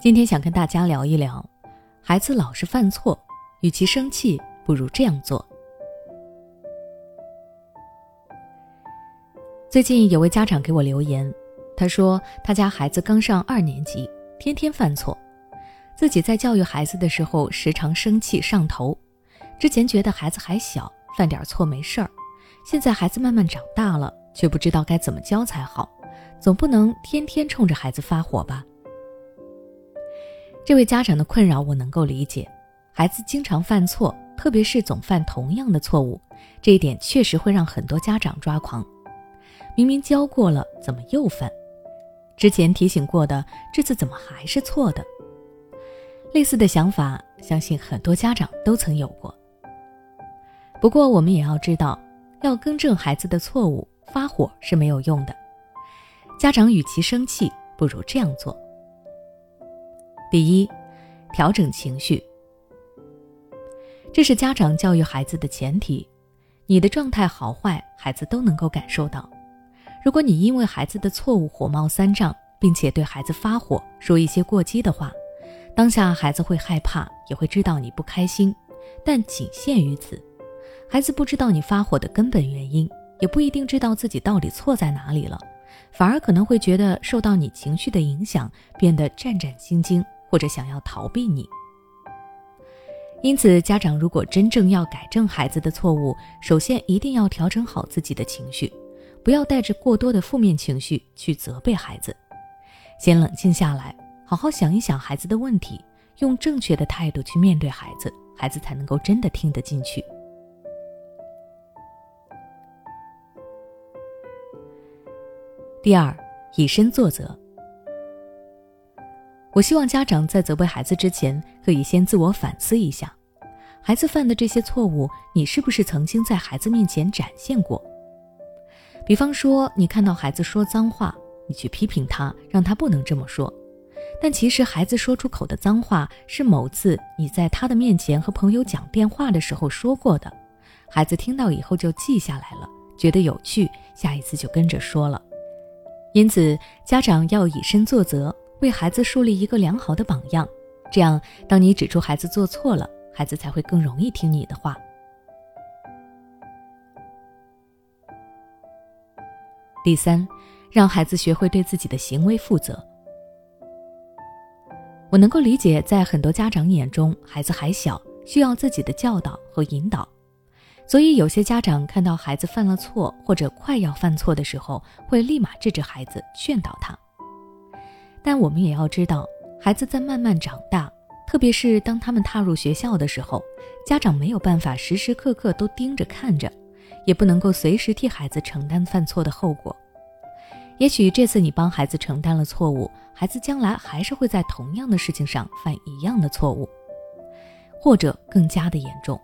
今天想跟大家聊一聊，孩子老是犯错，与其生气，不如这样做。最近有位家长给我留言，他说他家孩子刚上二年级，天天犯错，自己在教育孩子的时候时常生气上头。之前觉得孩子还小，犯点错没事儿，现在孩子慢慢长大了，却不知道该怎么教才好，总不能天天冲着孩子发火吧。这位家长的困扰我能够理解，孩子经常犯错，特别是总犯同样的错误，这一点确实会让很多家长抓狂。明明教过了，怎么又犯？之前提醒过的，这次怎么还是错的？类似的想法，相信很多家长都曾有过。不过我们也要知道，要更正孩子的错误，发火是没有用的。家长与其生气，不如这样做。第一，调整情绪。这是家长教育孩子的前提。你的状态好坏，孩子都能够感受到。如果你因为孩子的错误火冒三丈，并且对孩子发火，说一些过激的话，当下孩子会害怕，也会知道你不开心，但仅限于此。孩子不知道你发火的根本原因，也不一定知道自己到底错在哪里了，反而可能会觉得受到你情绪的影响，变得战战兢兢。或者想要逃避你，因此，家长如果真正要改正孩子的错误，首先一定要调整好自己的情绪，不要带着过多的负面情绪去责备孩子，先冷静下来，好好想一想孩子的问题，用正确的态度去面对孩子，孩子才能够真的听得进去。第二，以身作则。我希望家长在责备孩子之前，可以先自我反思一下，孩子犯的这些错误，你是不是曾经在孩子面前展现过？比方说，你看到孩子说脏话，你去批评他，让他不能这么说。但其实孩子说出口的脏话，是某次你在他的面前和朋友讲电话的时候说过的，孩子听到以后就记下来了，觉得有趣，下一次就跟着说了。因此，家长要以身作则。为孩子树立一个良好的榜样，这样，当你指出孩子做错了，孩子才会更容易听你的话。第三，让孩子学会对自己的行为负责。我能够理解，在很多家长眼中，孩子还小，需要自己的教导和引导，所以有些家长看到孩子犯了错或者快要犯错的时候，会立马制止孩子，劝导他。但我们也要知道，孩子在慢慢长大，特别是当他们踏入学校的时候，家长没有办法时时刻刻都盯着看着，也不能够随时替孩子承担犯错的后果。也许这次你帮孩子承担了错误，孩子将来还是会在同样的事情上犯一样的错误，或者更加的严重。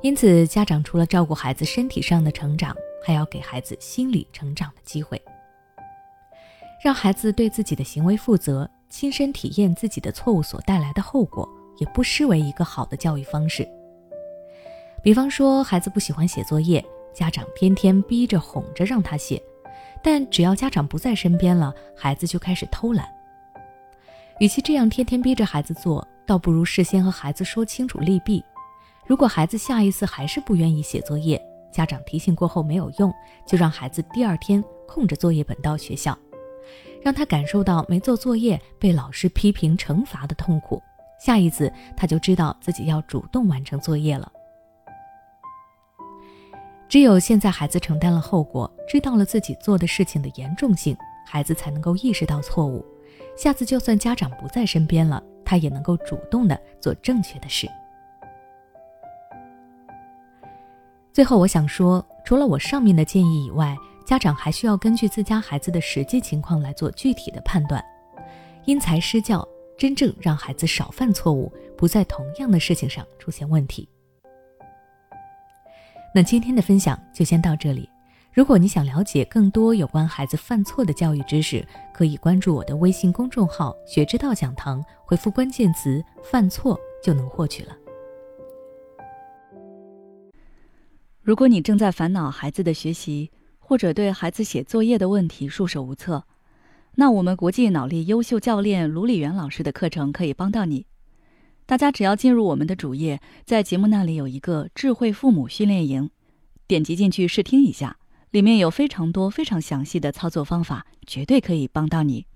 因此，家长除了照顾孩子身体上的成长，还要给孩子心理成长的机会。让孩子对自己的行为负责，亲身体验自己的错误所带来的后果，也不失为一个好的教育方式。比方说，孩子不喜欢写作业，家长天天逼着哄着让他写，但只要家长不在身边了，孩子就开始偷懒。与其这样天天逼着孩子做，倒不如事先和孩子说清楚利弊。如果孩子下一次还是不愿意写作业，家长提醒过后没有用，就让孩子第二天空着作业本到学校。让他感受到没做作业被老师批评惩罚的痛苦，下一次他就知道自己要主动完成作业了。只有现在孩子承担了后果，知道了自己做的事情的严重性，孩子才能够意识到错误。下次就算家长不在身边了，他也能够主动的做正确的事。最后，我想说，除了我上面的建议以外。家长还需要根据自家孩子的实际情况来做具体的判断，因材施教，真正让孩子少犯错误，不在同样的事情上出现问题。那今天的分享就先到这里。如果你想了解更多有关孩子犯错的教育知识，可以关注我的微信公众号“学之道讲堂”，回复关键词“犯错”就能获取了。如果你正在烦恼孩子的学习，或者对孩子写作业的问题束手无策，那我们国际脑力优秀教练卢李元老师的课程可以帮到你。大家只要进入我们的主页，在节目那里有一个智慧父母训练营，点击进去试听一下，里面有非常多非常详细的操作方法，绝对可以帮到你。